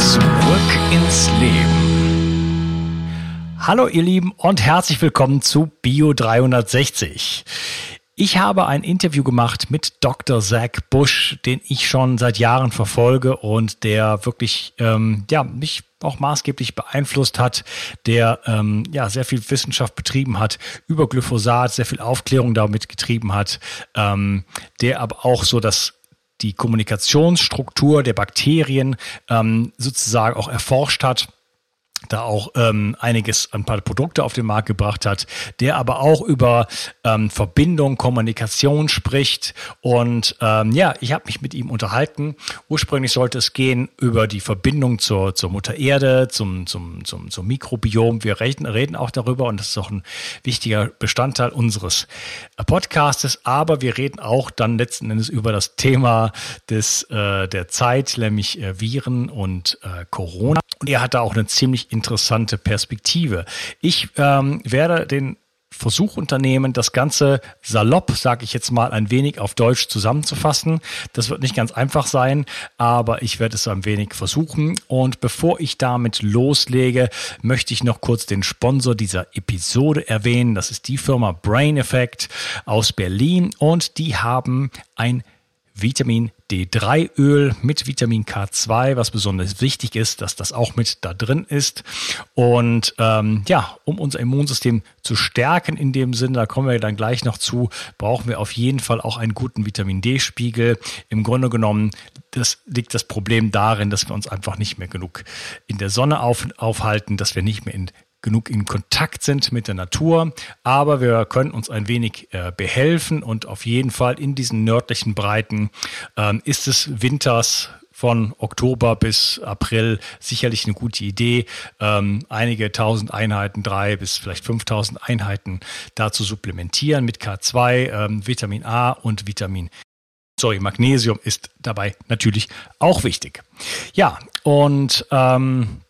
Zurück ins Leben. Hallo ihr Lieben und herzlich willkommen zu Bio 360. Ich habe ein Interview gemacht mit Dr. Zach Bush, den ich schon seit Jahren verfolge und der wirklich ähm, ja, mich auch maßgeblich beeinflusst hat, der ähm, ja sehr viel Wissenschaft betrieben hat über Glyphosat, sehr viel Aufklärung damit getrieben hat, ähm, der aber auch so das die Kommunikationsstruktur der Bakterien ähm, sozusagen auch erforscht hat da auch ähm, einiges an paar Produkte auf den Markt gebracht hat, der aber auch über ähm, Verbindung, Kommunikation spricht. Und ähm, ja, ich habe mich mit ihm unterhalten. Ursprünglich sollte es gehen über die Verbindung zur, zur Mutter Erde, zum, zum, zum, zum Mikrobiom. Wir reden, reden auch darüber und das ist auch ein wichtiger Bestandteil unseres Podcastes. Aber wir reden auch dann letzten Endes über das Thema des, äh, der Zeit, nämlich äh, Viren und äh, Corona. Und er hat da auch eine ziemlich interessante Perspektive. Ich ähm, werde den Versuch unternehmen, das Ganze salopp, sage ich jetzt mal, ein wenig auf Deutsch zusammenzufassen. Das wird nicht ganz einfach sein, aber ich werde es ein wenig versuchen. Und bevor ich damit loslege, möchte ich noch kurz den Sponsor dieser Episode erwähnen. Das ist die Firma Brain Effect aus Berlin und die haben ein Vitamin D3-Öl mit Vitamin K2, was besonders wichtig ist, dass das auch mit da drin ist. Und ähm, ja, um unser Immunsystem zu stärken in dem Sinne, da kommen wir dann gleich noch zu, brauchen wir auf jeden Fall auch einen guten Vitamin D-Spiegel. Im Grunde genommen das liegt das Problem darin, dass wir uns einfach nicht mehr genug in der Sonne auf, aufhalten, dass wir nicht mehr in genug in Kontakt sind mit der Natur, aber wir können uns ein wenig äh, behelfen und auf jeden Fall in diesen nördlichen Breiten ähm, ist es winters von Oktober bis April sicherlich eine gute Idee, ähm, einige tausend Einheiten, drei bis vielleicht 5000 Einheiten da zu supplementieren mit K2, ähm, Vitamin A und Vitamin Sorry, Magnesium ist dabei natürlich auch wichtig. Ja, und ähm,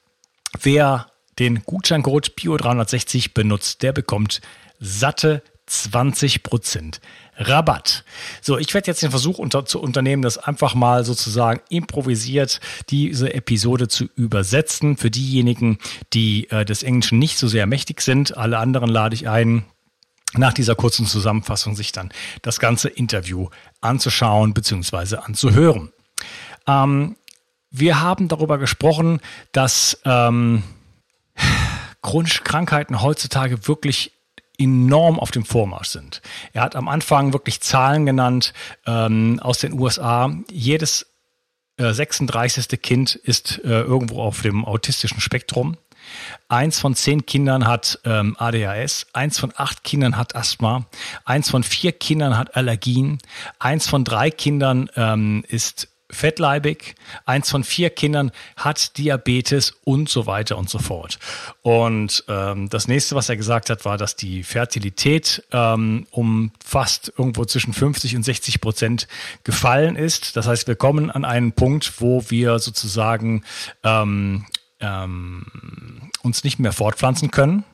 wer den Gutscheincode BIO360 benutzt, der bekommt satte 20% Rabatt. So, ich werde jetzt den Versuch unter, zu unternehmen, das einfach mal sozusagen improvisiert diese Episode zu übersetzen. Für diejenigen, die äh, des Englischen nicht so sehr mächtig sind, alle anderen lade ich ein, nach dieser kurzen Zusammenfassung sich dann das ganze Interview anzuschauen bzw. anzuhören. Ähm, wir haben darüber gesprochen, dass ähm, chronische Krankheiten heutzutage wirklich enorm auf dem Vormarsch sind. Er hat am Anfang wirklich Zahlen genannt ähm, aus den USA. Jedes äh, 36. Kind ist äh, irgendwo auf dem autistischen Spektrum. Eins von zehn Kindern hat ähm, ADHS, eins von acht Kindern hat Asthma, eins von vier Kindern hat Allergien, eins von drei Kindern ähm, ist fettleibig, eins von vier Kindern hat Diabetes und so weiter und so fort. Und ähm, das nächste, was er gesagt hat, war, dass die Fertilität ähm, um fast irgendwo zwischen 50 und 60 Prozent gefallen ist. Das heißt, wir kommen an einen Punkt, wo wir sozusagen ähm, ähm, uns nicht mehr fortpflanzen können.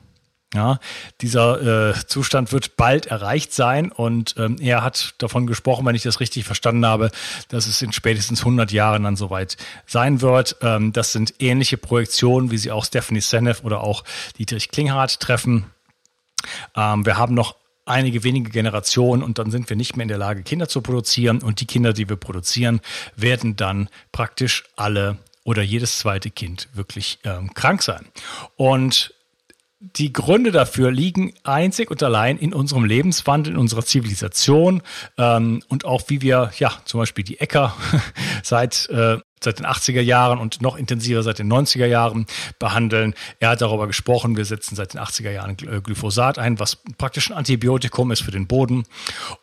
Ja, dieser äh, Zustand wird bald erreicht sein und ähm, er hat davon gesprochen, wenn ich das richtig verstanden habe, dass es in spätestens 100 Jahren dann soweit sein wird. Ähm, das sind ähnliche Projektionen, wie sie auch Stephanie Seneff oder auch Dietrich Klinghardt treffen. Ähm, wir haben noch einige wenige Generationen und dann sind wir nicht mehr in der Lage, Kinder zu produzieren und die Kinder, die wir produzieren, werden dann praktisch alle oder jedes zweite Kind wirklich ähm, krank sein. Und die Gründe dafür liegen einzig und allein in unserem Lebenswandel, in unserer Zivilisation ähm, und auch wie wir, ja, zum Beispiel die Äcker seit, äh, seit den 80er Jahren und noch intensiver seit den 90er Jahren behandeln. Er hat darüber gesprochen, wir setzen seit den 80er Jahren äh, Glyphosat ein, was praktisch ein Antibiotikum ist für den Boden.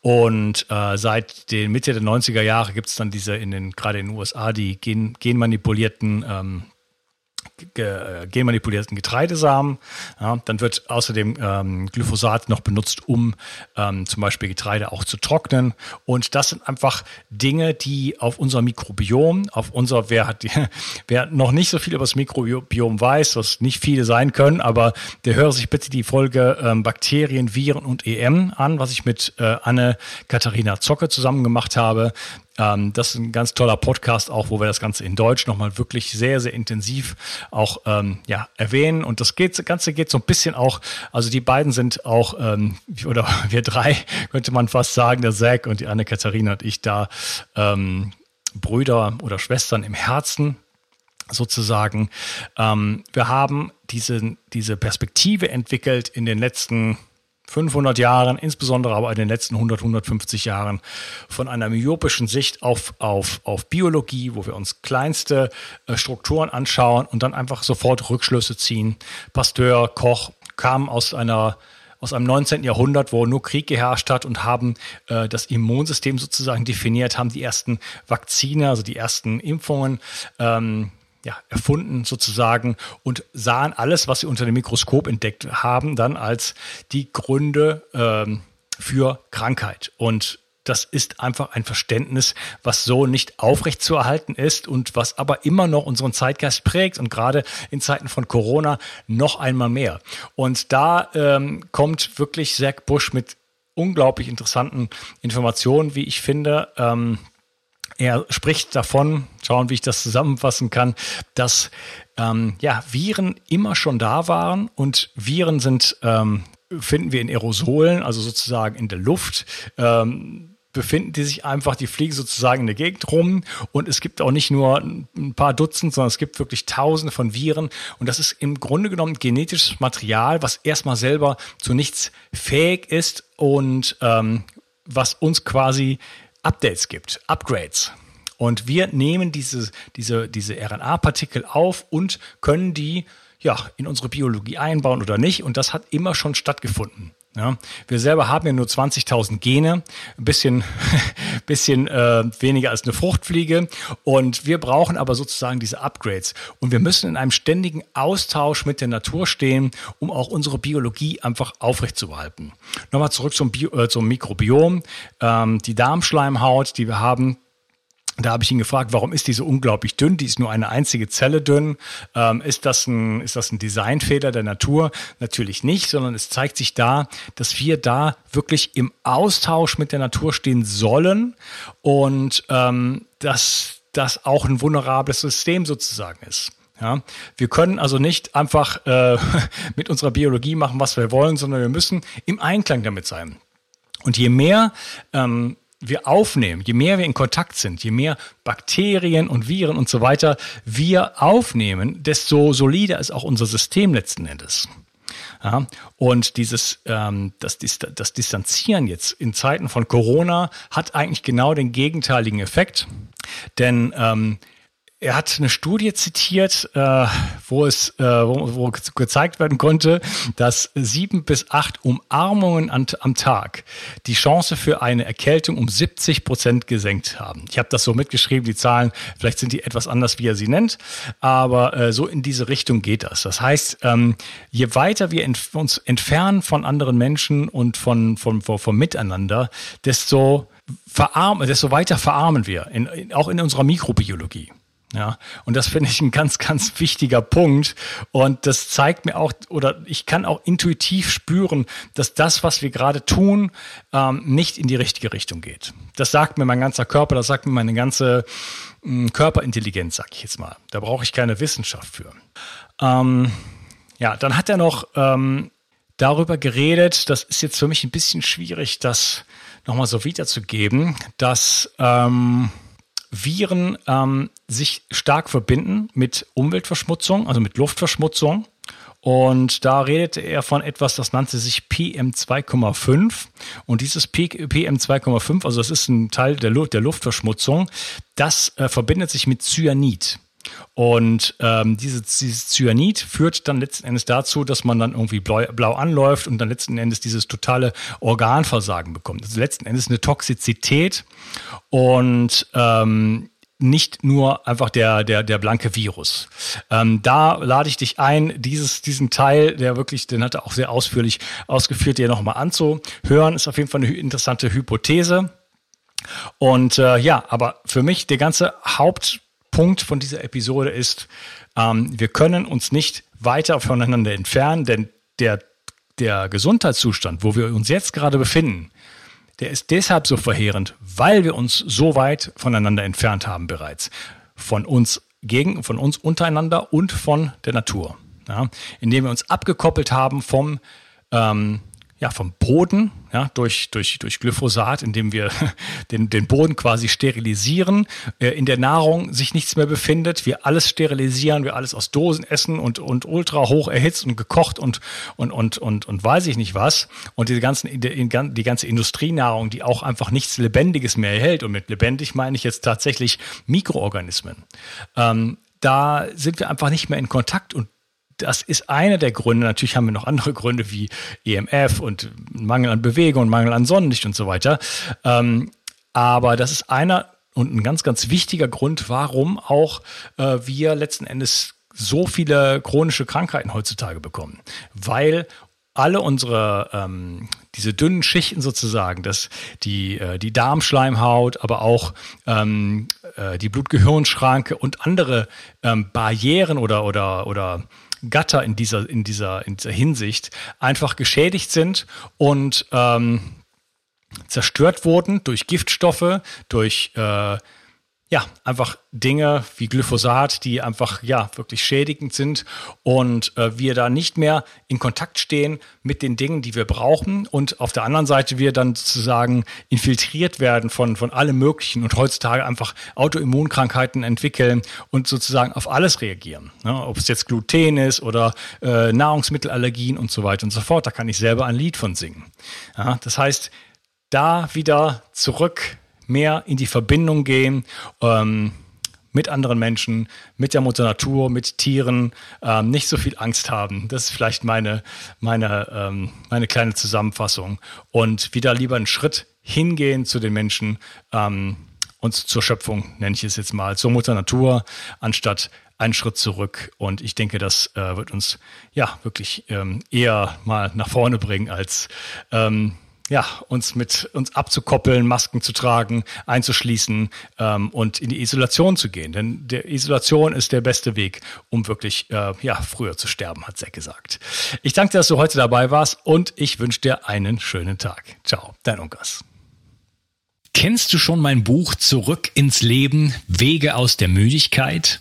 Und äh, seit den Mitte der 90er Jahre gibt es dann diese in den, gerade in den USA, die gen, genmanipulierten ähm, genmanipulierten Getreidesamen. Ja, dann wird außerdem ähm, Glyphosat noch benutzt, um ähm, zum Beispiel Getreide auch zu trocknen. Und das sind einfach Dinge, die auf unser Mikrobiom, auf unser, wer hat wer noch nicht so viel über das Mikrobiom weiß, was nicht viele sein können, aber der höre sich bitte die Folge ähm, Bakterien, Viren und EM an, was ich mit äh, Anne-Katharina Zocke zusammen gemacht habe. Ähm, das ist ein ganz toller Podcast auch, wo wir das Ganze in Deutsch nochmal wirklich sehr, sehr intensiv auch ähm, ja, erwähnen. Und das, geht, Ganze geht so ein bisschen auch, also die beiden sind auch, ähm, oder wir drei, könnte man fast sagen, der Zack und die Anne-Katharina und ich da ähm, Brüder oder Schwestern im Herzen sozusagen. Ähm, wir haben diese, diese Perspektive entwickelt in den letzten 500 Jahren, insbesondere aber in den letzten 100, 150 Jahren, von einer myopischen Sicht auf, auf, auf Biologie, wo wir uns kleinste äh, Strukturen anschauen und dann einfach sofort Rückschlüsse ziehen. Pasteur, Koch kamen aus einer aus einem 19. Jahrhundert, wo nur Krieg geherrscht hat und haben äh, das Immunsystem sozusagen definiert, haben die ersten Vakzine, also die ersten Impfungen ähm, ja, erfunden sozusagen und sahen alles, was sie unter dem Mikroskop entdeckt haben, dann als die Gründe ähm, für Krankheit. Und das ist einfach ein Verständnis, was so nicht aufrechtzuerhalten ist und was aber immer noch unseren Zeitgeist prägt und gerade in Zeiten von Corona noch einmal mehr. Und da ähm, kommt wirklich Zach Bush mit unglaublich interessanten Informationen, wie ich finde. Ähm, er spricht davon, schauen, wie ich das zusammenfassen kann, dass ähm, ja, Viren immer schon da waren und Viren sind, ähm, finden wir in Aerosolen, also sozusagen in der Luft. Ähm, befinden die sich einfach, die fliegen sozusagen in der Gegend rum und es gibt auch nicht nur ein paar Dutzend, sondern es gibt wirklich Tausende von Viren und das ist im Grunde genommen genetisches Material, was erstmal selber zu nichts fähig ist und ähm, was uns quasi Updates gibt, Upgrades. Und wir nehmen diese, diese, diese RNA-Partikel auf und können die ja, in unsere Biologie einbauen oder nicht. Und das hat immer schon stattgefunden. Ja, wir selber haben ja nur 20.000 Gene, ein bisschen, bisschen äh, weniger als eine Fruchtfliege. Und wir brauchen aber sozusagen diese Upgrades. Und wir müssen in einem ständigen Austausch mit der Natur stehen, um auch unsere Biologie einfach aufrechtzuerhalten. Nochmal zurück zum, Bio, äh, zum Mikrobiom. Ähm, die Darmschleimhaut, die wir haben, da habe ich ihn gefragt, warum ist die so unglaublich dünn? Die ist nur eine einzige Zelle dünn. Ähm, ist, das ein, ist das ein Designfehler der Natur? Natürlich nicht, sondern es zeigt sich da, dass wir da wirklich im Austausch mit der Natur stehen sollen und ähm, dass das auch ein vulnerables System sozusagen ist. Ja, wir können also nicht einfach äh, mit unserer Biologie machen, was wir wollen, sondern wir müssen im Einklang damit sein. Und je mehr ähm, wir aufnehmen, je mehr wir in Kontakt sind, je mehr Bakterien und Viren und so weiter wir aufnehmen, desto solider ist auch unser System letzten Endes. Ja, und dieses ähm, das, das Distanzieren jetzt in Zeiten von Corona hat eigentlich genau den gegenteiligen Effekt. Denn ähm, er hat eine Studie zitiert, äh, wo es äh, wo, wo, gezeigt werden konnte, dass sieben bis acht Umarmungen an, am Tag die Chance für eine Erkältung um 70 Prozent gesenkt haben. Ich habe das so mitgeschrieben, die Zahlen, vielleicht sind die etwas anders, wie er sie nennt, aber äh, so in diese Richtung geht das. Das heißt, ähm, je weiter wir ent uns entfernen von anderen Menschen und von, von, von, von Miteinander, desto verarmen, desto weiter verarmen wir, in, in, auch in unserer Mikrobiologie. Ja, und das finde ich ein ganz, ganz wichtiger Punkt. Und das zeigt mir auch, oder ich kann auch intuitiv spüren, dass das, was wir gerade tun, ähm, nicht in die richtige Richtung geht. Das sagt mir mein ganzer Körper, das sagt mir meine ganze äh, Körperintelligenz, sag ich jetzt mal. Da brauche ich keine Wissenschaft für. Ähm, ja, dann hat er noch ähm, darüber geredet, das ist jetzt für mich ein bisschen schwierig, das nochmal so wiederzugeben, dass ähm, Viren ähm, sich stark verbinden mit Umweltverschmutzung, also mit Luftverschmutzung. Und da redete er von etwas, das nannte sich PM2,5. Und dieses PM2,5, also das ist ein Teil der, Luft, der Luftverschmutzung, das äh, verbindet sich mit Cyanid. Und ähm, diese, dieses Cyanid führt dann letzten Endes dazu, dass man dann irgendwie blau, blau, anläuft und dann letzten Endes dieses totale Organversagen bekommt. Also letzten Endes eine Toxizität. Und ähm, nicht nur einfach der, der, der blanke Virus. Ähm, da lade ich dich ein, dieses, diesen Teil, der wirklich, den hat er auch sehr ausführlich ausgeführt, dir nochmal anzuhören. Ist auf jeden Fall eine interessante Hypothese. Und äh, ja, aber für mich der ganze Hauptpunkt von dieser Episode ist, ähm, wir können uns nicht weiter voneinander entfernen, denn der, der Gesundheitszustand, wo wir uns jetzt gerade befinden, der ist deshalb so verheerend, weil wir uns so weit voneinander entfernt haben bereits. Von uns gegen, von uns untereinander und von der Natur. Ja, indem wir uns abgekoppelt haben vom ähm, ja, vom Boden, ja, durch, durch, durch Glyphosat, indem wir den, den Boden quasi sterilisieren, äh, in der Nahrung sich nichts mehr befindet, wir alles sterilisieren, wir alles aus Dosen essen und, und ultra hoch erhitzt und gekocht und, und, und, und, und weiß ich nicht was. Und die, ganzen, die, ganze Industrienahrung, die auch einfach nichts Lebendiges mehr erhält. Und mit lebendig meine ich jetzt tatsächlich Mikroorganismen. Ähm, da sind wir einfach nicht mehr in Kontakt und das ist einer der Gründe. Natürlich haben wir noch andere Gründe wie EMF und Mangel an Bewegung und Mangel an Sonnenlicht und so weiter. Ähm, aber das ist einer und ein ganz, ganz wichtiger Grund, warum auch äh, wir letzten Endes so viele chronische Krankheiten heutzutage bekommen. Weil alle unsere ähm, diese dünnen Schichten sozusagen, dass die äh, die Darmschleimhaut, aber auch ähm, äh, die Blutgehirnschranke und andere ähm, Barrieren oder oder oder Gatter in dieser, in dieser, in dieser Hinsicht einfach geschädigt sind und ähm, zerstört wurden durch Giftstoffe, durch äh, ja, einfach Dinge wie Glyphosat, die einfach ja wirklich schädigend sind und äh, wir da nicht mehr in Kontakt stehen mit den Dingen, die wir brauchen und auf der anderen Seite wir dann sozusagen infiltriert werden von, von allem Möglichen und heutzutage einfach Autoimmunkrankheiten entwickeln und sozusagen auf alles reagieren. Ne? Ob es jetzt Gluten ist oder äh, Nahrungsmittelallergien und so weiter und so fort, da kann ich selber ein Lied von singen. Ja, das heißt, da wieder zurück mehr in die Verbindung gehen. Ähm, mit anderen Menschen, mit der Mutter Natur, mit Tieren, ähm, nicht so viel Angst haben. Das ist vielleicht meine, meine, ähm, meine kleine Zusammenfassung. Und wieder lieber einen Schritt hingehen zu den Menschen ähm, und zur Schöpfung, nenne ich es jetzt mal, zur Mutter Natur, anstatt einen Schritt zurück. Und ich denke, das äh, wird uns ja wirklich ähm, eher mal nach vorne bringen, als ähm, ja, uns mit uns abzukoppeln, Masken zu tragen, einzuschließen ähm, und in die Isolation zu gehen. Denn der Isolation ist der beste Weg, um wirklich äh, ja, früher zu sterben, hat Zack gesagt. Ich danke dir, dass du heute dabei warst und ich wünsche dir einen schönen Tag. Ciao, dein Unkas. Kennst du schon mein Buch Zurück ins Leben, Wege aus der Müdigkeit?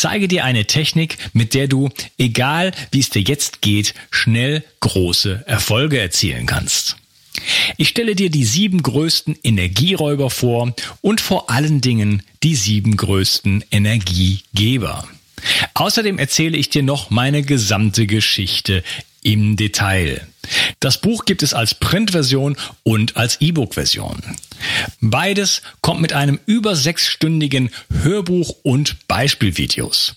Zeige dir eine Technik, mit der du, egal wie es dir jetzt geht, schnell große Erfolge erzielen kannst. Ich stelle dir die sieben größten Energieräuber vor und vor allen Dingen die sieben größten Energiegeber. Außerdem erzähle ich dir noch meine gesamte Geschichte im Detail. Das Buch gibt es als Printversion und als E-Book-Version. Beides kommt mit einem über sechsstündigen Hörbuch und Beispielvideos.